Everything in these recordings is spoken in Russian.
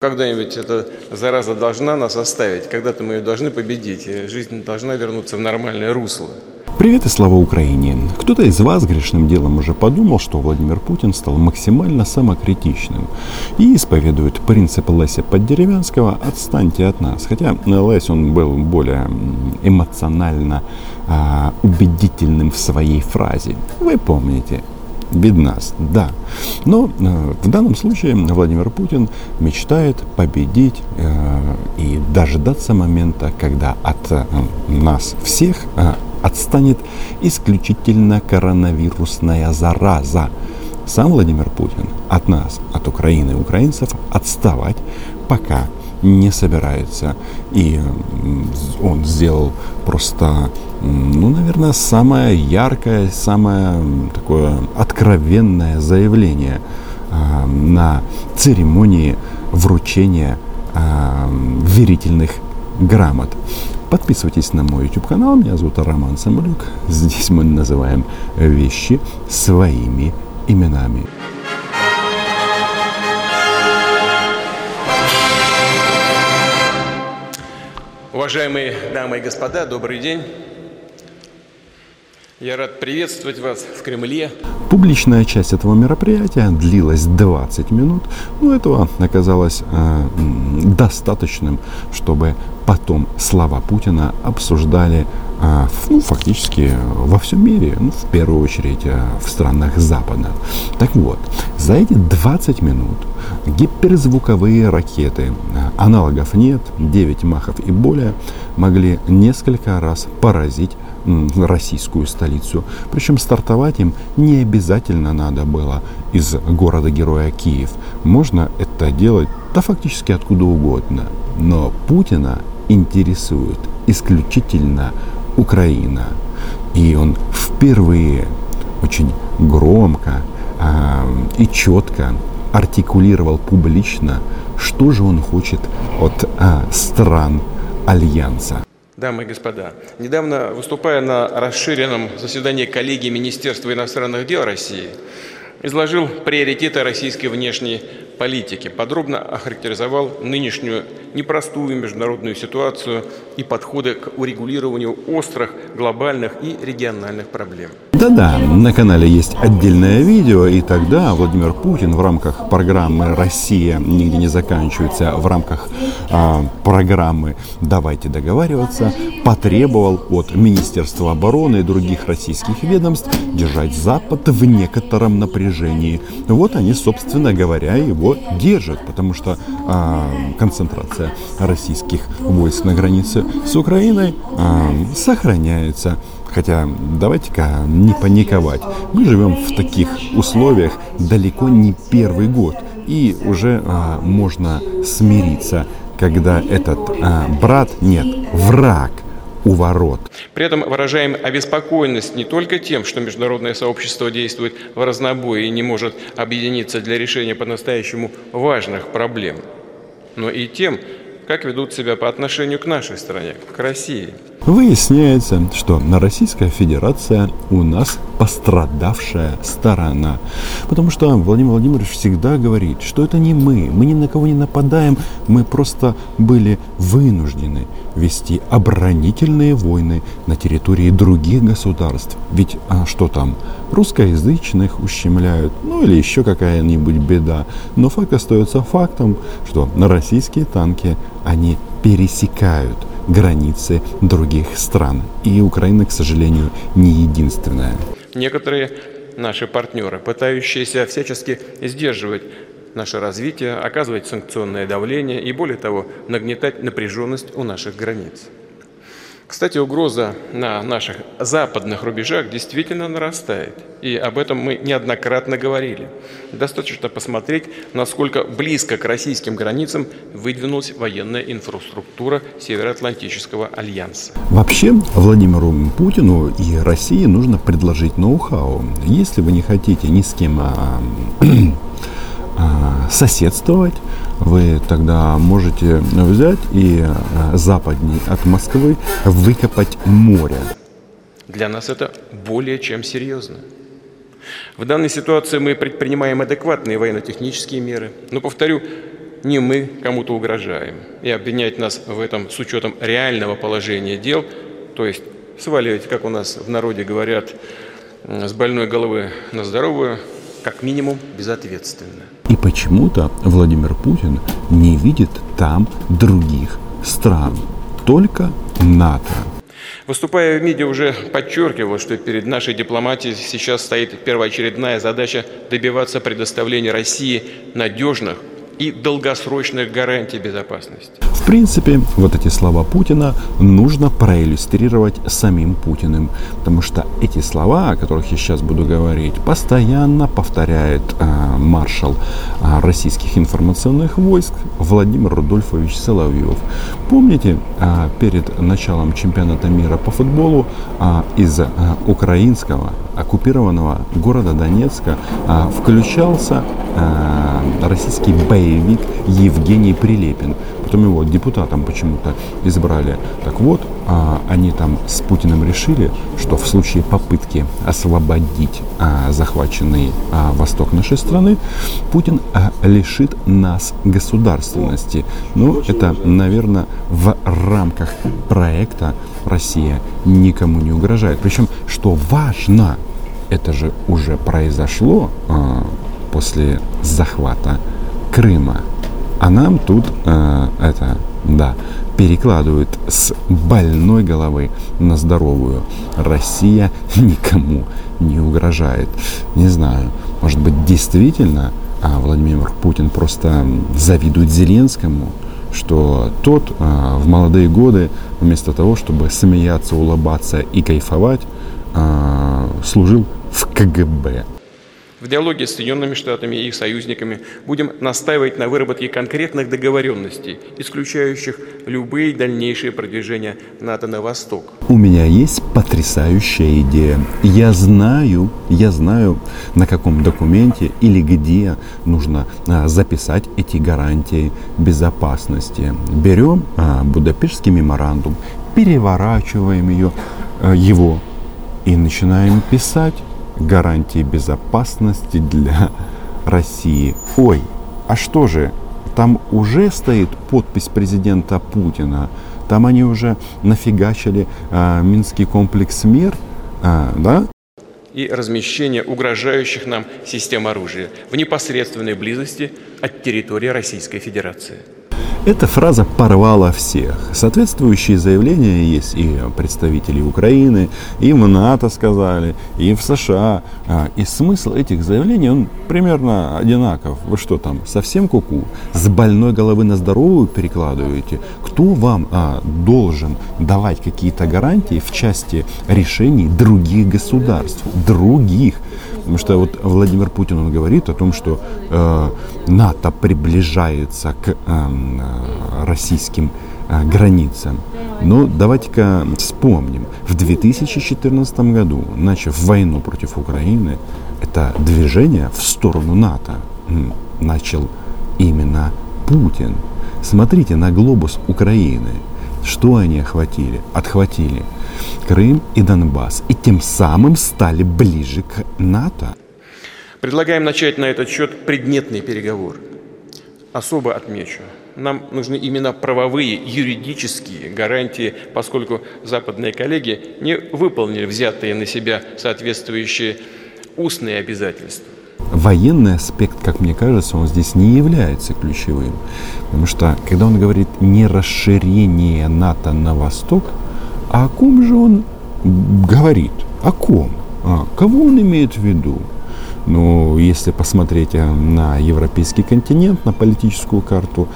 Когда-нибудь эта зараза должна нас оставить, когда-то мы ее должны победить, и жизнь должна вернуться в нормальное русло. Привет и слава Украине! Кто-то из вас грешным делом уже подумал, что Владимир Путин стал максимально самокритичным и исповедует принцип Леся Поддеревянского «отстаньте от нас». Хотя Лесь он был более эмоционально а, убедительным в своей фразе. Вы помните, без нас, да. Но э, в данном случае Владимир Путин мечтает победить э, и дождаться момента, когда от э, нас всех э, отстанет исключительно коронавирусная зараза. Сам Владимир Путин от нас, от Украины и украинцев отставать пока не собирается. И он сделал просто, ну, наверное, самое яркое, самое такое откровенное заявление э, на церемонии вручения э, верительных грамот. Подписывайтесь на мой YouTube канал. Меня зовут Роман Самолюк. Здесь мы называем вещи своими именами. Уважаемые дамы и господа, добрый день. Я рад приветствовать вас в Кремле. Публичная часть этого мероприятия длилась 20 минут, но этого оказалось э, достаточным, чтобы потом слова Путина обсуждали ну, фактически во всем мире, ну, в первую очередь э, в странах Запада. Так вот, за эти 20 минут гиперзвуковые ракеты, э, аналогов нет, 9 махов и более, могли несколько раз поразить российскую столицу. Причем стартовать им не обязательно надо было из города-героя Киев. Можно это делать, да фактически откуда угодно. Но Путина интересует исключительно Украина. И он впервые очень громко э, и четко артикулировал публично, что же он хочет от э, стран Альянса. Дамы и господа, недавно выступая на расширенном заседании коллегии Министерства иностранных дел России, изложил приоритеты российской внешней политики, подробно охарактеризовал нынешнюю непростую международную ситуацию и подходы к урегулированию острых глобальных и региональных проблем. Да-да, на канале есть отдельное видео, и тогда Владимир Путин в рамках программы «Россия нигде не заканчивается», в рамках а, программы «Давайте договариваться», потребовал от Министерства обороны и других российских ведомств держать Запад в некотором напряжении. Вот они, собственно говоря, его держат, потому что а, концентрация российских войск на границе с Украиной а, сохраняется. Хотя давайте-ка не паниковать. Мы живем в таких условиях далеко не первый год. И уже а, можно смириться, когда этот а, брат, нет, враг у ворот. При этом выражаем обеспокоенность не только тем, что международное сообщество действует в разнобой и не может объединиться для решения по-настоящему важных проблем, но и тем, как ведут себя по отношению к нашей стране, к России. Выясняется, что Российская Федерация у нас пострадавшая сторона. Потому что Владимир Владимирович всегда говорит, что это не мы, мы ни на кого не нападаем, мы просто были вынуждены вести оборонительные войны на территории других государств. Ведь а что там, русскоязычных ущемляют, ну или еще какая-нибудь беда. Но факт остается фактом, что на российские танки они пересекают границы других стран. И Украина, к сожалению, не единственная. Некоторые наши партнеры, пытающиеся всячески сдерживать наше развитие, оказывать санкционное давление и, более того, нагнетать напряженность у наших границ. Кстати, угроза на наших западных рубежах действительно нарастает. И об этом мы неоднократно говорили. Достаточно посмотреть, насколько близко к российским границам выдвинулась военная инфраструктура Североатлантического альянса. Вообще, Владимиру Путину и России нужно предложить ноу-хау. Если вы не хотите ни с кем а, соседствовать, вы тогда можете взять и э, западней от Москвы выкопать море. Для нас это более чем серьезно. В данной ситуации мы предпринимаем адекватные военно-технические меры. Но, повторю, не мы кому-то угрожаем. И обвинять нас в этом с учетом реального положения дел, то есть сваливать, как у нас в народе говорят, с больной головы на здоровую, как минимум безответственно. И почему-то Владимир Путин не видит там других стран, только НАТО. Выступая в МИДе, уже подчеркивал, что перед нашей дипломатией сейчас стоит первоочередная задача добиваться предоставления России надежных и долгосрочных гарантий безопасности. В принципе, вот эти слова Путина нужно проиллюстрировать самим Путиным, потому что эти слова, о которых я сейчас буду говорить, постоянно повторяет э, маршал э, российских информационных войск Владимир Рудольфович Соловьев. Помните, э, перед началом чемпионата мира по футболу э, из э, украинского оккупированного города Донецка э, включался э, российский боевик Евгений Прилепин. Потом его депутатом почему-то избрали. Так вот, а, они там с Путиным решили, что в случае попытки освободить а, захваченный а, восток нашей страны, Путин лишит нас государственности. Ну, это, наверное, в рамках проекта Россия никому не угрожает. Причем, что важно, это же уже произошло после захвата Крыма. А нам тут э, это, да, перекладывают с больной головы на здоровую. Россия никому не угрожает. Не знаю, может быть, действительно а Владимир Путин просто завидует Зеленскому, что тот а, в молодые годы вместо того, чтобы смеяться, улыбаться и кайфовать, а, служил в КГБ. В диалоге с Соединенными Штатами и их союзниками будем настаивать на выработке конкретных договоренностей, исключающих любые дальнейшие продвижения НАТО на восток. У меня есть потрясающая идея. Я знаю, я знаю, на каком документе или где нужно а, записать эти гарантии безопасности. Берем а, Будапештский меморандум, переворачиваем ее, а, его и начинаем писать гарантии безопасности для России. Ой, а что же, там уже стоит подпись президента Путина, там они уже нафигачили э, Минский комплекс МИР, э, да? И размещение угрожающих нам систем оружия в непосредственной близости от территории Российской Федерации. Эта фраза порвала всех. Соответствующие заявления есть и представители Украины, и в НАТО сказали, и в США. А, и смысл этих заявлений, он примерно одинаков. Вы что там, совсем куку? -ку? С больной головы на здоровую перекладываете? Кто вам а, должен давать какие-то гарантии в части решений других государств? Других. Потому что вот Владимир Путин, он говорит о том, что э, НАТО приближается к эм, э, российским э, границам. Но давайте-ка вспомним. В 2014 году, начав войну против Украины, это движение в сторону НАТО начал именно Путин. Смотрите на глобус Украины. Что они охватили? Отхватили Крым и Донбасс. И тем самым стали ближе к НАТО. Предлагаем начать на этот счет предметный переговор. Особо отмечу, нам нужны именно правовые, юридические гарантии, поскольку западные коллеги не выполнили взятые на себя соответствующие устные обязательства. Военный аспект, как мне кажется, он здесь не является ключевым. Потому что, когда он говорит не расширение НАТО на восток, а о ком же он говорит? О ком? А, кого он имеет в виду? Ну, если посмотреть э, на европейский континент, на политическую карту,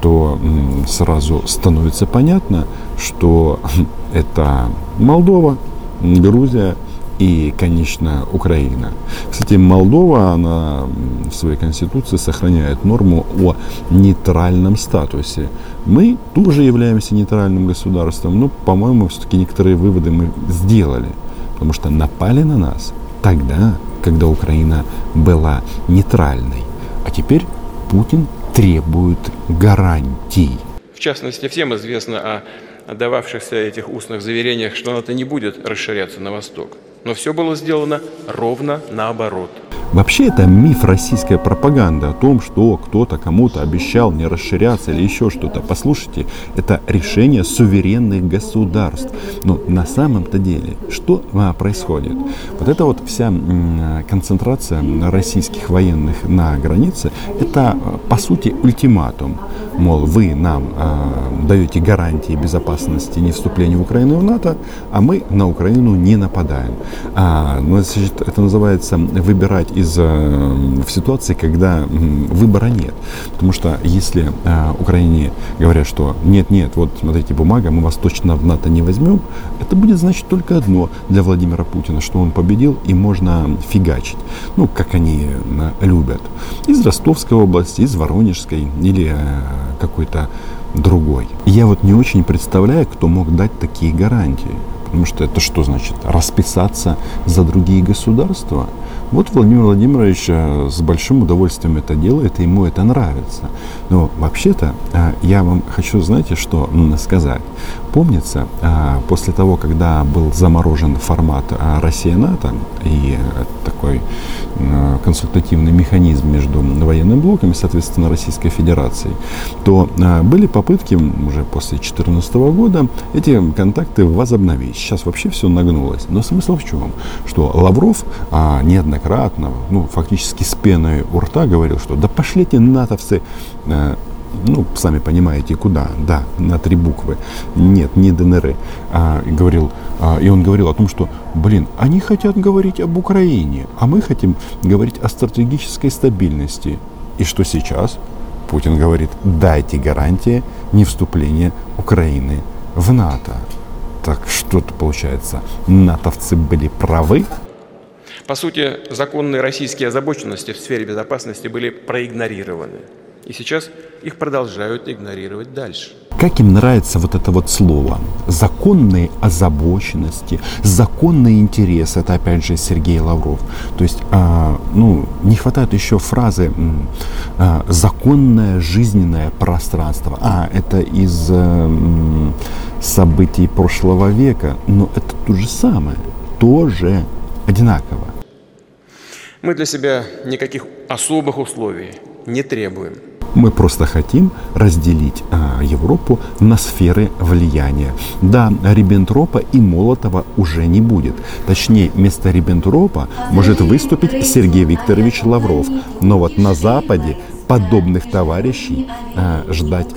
то сразу становится понятно, что это Молдова, Грузия и, конечно, Украина. Кстати, Молдова, она в своей конституции сохраняет норму о нейтральном статусе. Мы тоже являемся нейтральным государством, но, по-моему, все-таки некоторые выводы мы сделали, потому что напали на нас тогда, когда Украина была нейтральной. А теперь Путин требует гарантий. В частности, всем известно о дававшихся этих устных заверениях, что НАТО не будет расширяться на восток. Но все было сделано ровно наоборот. Вообще это миф российской пропаганды о том, что кто-то кому-то обещал не расширяться или еще что-то. Послушайте, это решение суверенных государств. Но на самом-то деле, что а, происходит? Вот эта вот вся концентрация российских военных на границе, это по сути ультиматум. Мол, вы нам э, даете гарантии безопасности не вступления Украины в НАТО, а мы на Украину не нападаем. А, ну, это называется выбирать из в ситуации, когда выбора нет. Потому что если э, Украине говорят, что нет-нет, вот смотрите, бумага, мы вас точно в НАТО не возьмем, это будет значить только одно для Владимира Путина, что он победил и можно фигачить. Ну, как они э, любят. Из Ростовской области, из Воронежской или э, какой-то другой. Я вот не очень представляю, кто мог дать такие гарантии. Потому что это что значит? Расписаться за другие государства? Вот Владимир Владимирович э, с большим удовольствием это делает, и ему это нравится. Но вообще-то э, я вам хочу, знаете, что сказать. Помнится, э, после того, когда был заморожен формат Россия-НАТО и такой консультативный механизм между военным блоком и, соответственно, Российской Федерацией, то были попытки уже после 2014 года эти контакты возобновить. Сейчас вообще все нагнулось. Но смысл в чем? Что Лавров неоднократно неоднократно, ну, фактически с пеной у рта говорил, что да пошлите натовцы, э, ну, сами понимаете, куда, да, на три буквы, нет, не ДНР, а, говорил, а, и он говорил о том, что, блин, они хотят говорить об Украине, а мы хотим говорить о стратегической стабильности. И что сейчас? Путин говорит, дайте гарантии не вступления Украины в НАТО. Так что-то получается, натовцы были правы, по сути, законные российские озабоченности в сфере безопасности были проигнорированы. И сейчас их продолжают игнорировать дальше. Как им нравится вот это вот слово? Законные озабоченности, законные интересы. Это опять же Сергей Лавров. То есть, а, ну, не хватает еще фразы а, законное жизненное пространство. А, это из а, событий прошлого века. Но это то же самое. Тоже одинаково. Мы для себя никаких особых условий не требуем. Мы просто хотим разделить а, Европу на сферы влияния. Да, Риббентропа и Молотова уже не будет. Точнее, вместо Риббентропа может выступить Сергей Викторович Лавров. Но вот на Западе подобных товарищей э, ждать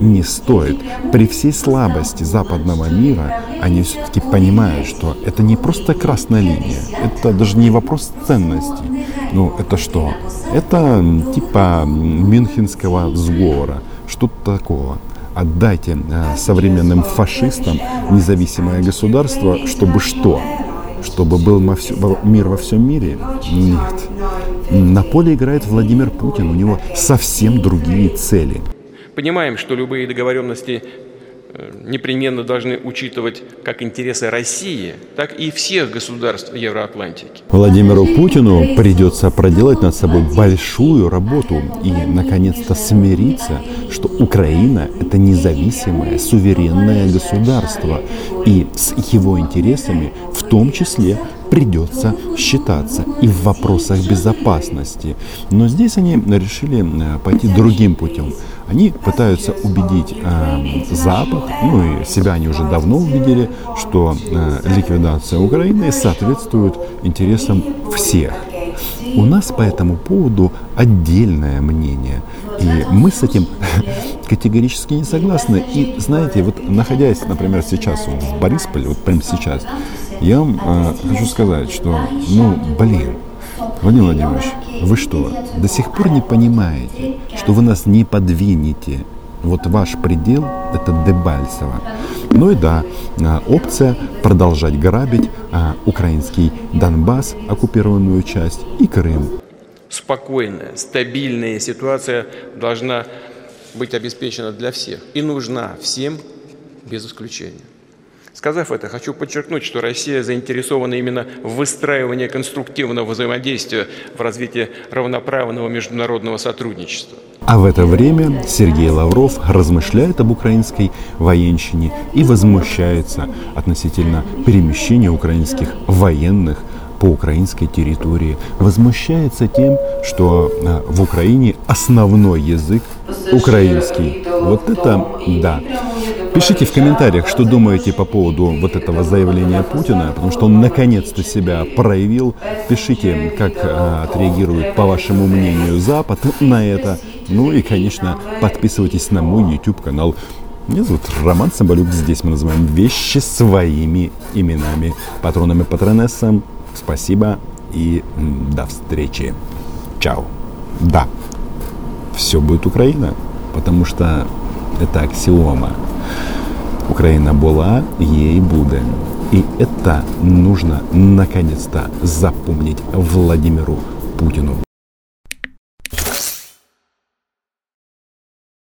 не стоит. При всей слабости западного мира они все-таки понимают, что это не просто красная линия, это даже не вопрос ценностей. Ну, это что? Это типа Мюнхенского сговора, что-то такого отдайте э, современным фашистам независимое государство, чтобы что? Чтобы был мир во всем мире? Нет. На поле играет Владимир Путин, у него совсем другие цели. Понимаем, что любые договоренности э, непременно должны учитывать как интересы России, так и всех государств Евроатлантики. Владимиру Путину придется проделать над собой большую работу и, наконец-то, смириться, что Украина – это независимое, суверенное государство, и с его интересами в том числе придется считаться и в вопросах безопасности. Но здесь они решили э, пойти другим путем. Они пытаются убедить э, Запад, ну и себя они уже давно убедили, что э, ликвидация Украины соответствует интересам всех. У нас по этому поводу отдельное мнение. И мы с этим категорически не согласны. И знаете, вот находясь, например, сейчас в Борисполе, вот прямо сейчас, я вам э, хочу сказать, что, ну, блин, Владимир Владимирович, вы что, до сих пор не понимаете, что вы нас не подвинете? Вот ваш предел – это Дебальцево. Ну и да, э, опция продолжать грабить а, украинский Донбасс, оккупированную часть, и Крым. Спокойная, стабильная ситуация должна быть обеспечена для всех и нужна всем без исключения. Сказав это, хочу подчеркнуть, что Россия заинтересована именно в выстраивании конструктивного взаимодействия в развитии равноправного международного сотрудничества. А в это время Сергей Лавров размышляет об украинской военщине и возмущается относительно перемещения украинских военных по украинской территории, возмущается тем, что а, в Украине основной язык украинский. Вот это да. Пишите в комментариях, что думаете по поводу вот этого заявления Путина, потому что он наконец-то себя проявил. Пишите, как а, отреагирует, по вашему мнению, Запад на это. Ну и, конечно, подписывайтесь на мой YouTube канал. Меня зовут Роман Самбалюк. Здесь мы называем вещи своими именами. Патронами патронессам. Спасибо и до встречи. Чао. Да, все будет Украина, потому что это аксиома. Украина была, ей будет. И это нужно наконец-то запомнить Владимиру Путину.